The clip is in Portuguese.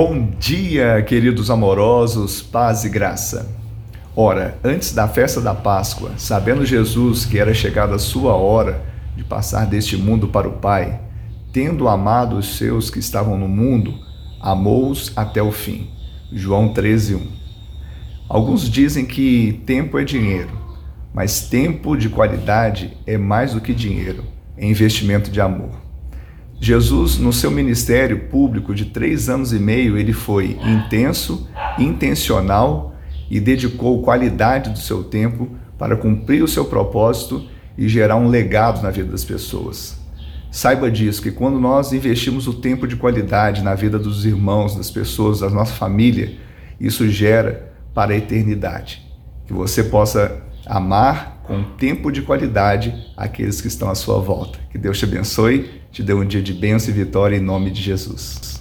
Bom dia, queridos amorosos, paz e graça. Ora, antes da festa da Páscoa, sabendo Jesus que era chegada a sua hora de passar deste mundo para o Pai, tendo amado os seus que estavam no mundo, amou-os até o fim. João 13:1. Alguns dizem que tempo é dinheiro, mas tempo de qualidade é mais do que dinheiro, é investimento de amor. Jesus, no seu ministério público de três anos e meio, ele foi intenso, intencional e dedicou qualidade do seu tempo para cumprir o seu propósito e gerar um legado na vida das pessoas. Saiba disso, que quando nós investimos o tempo de qualidade na vida dos irmãos, das pessoas, da nossa família, isso gera para a eternidade. Que você possa amar com tempo de qualidade aqueles que estão à sua volta. Que Deus te abençoe, te dê um dia de bênção e vitória em nome de Jesus.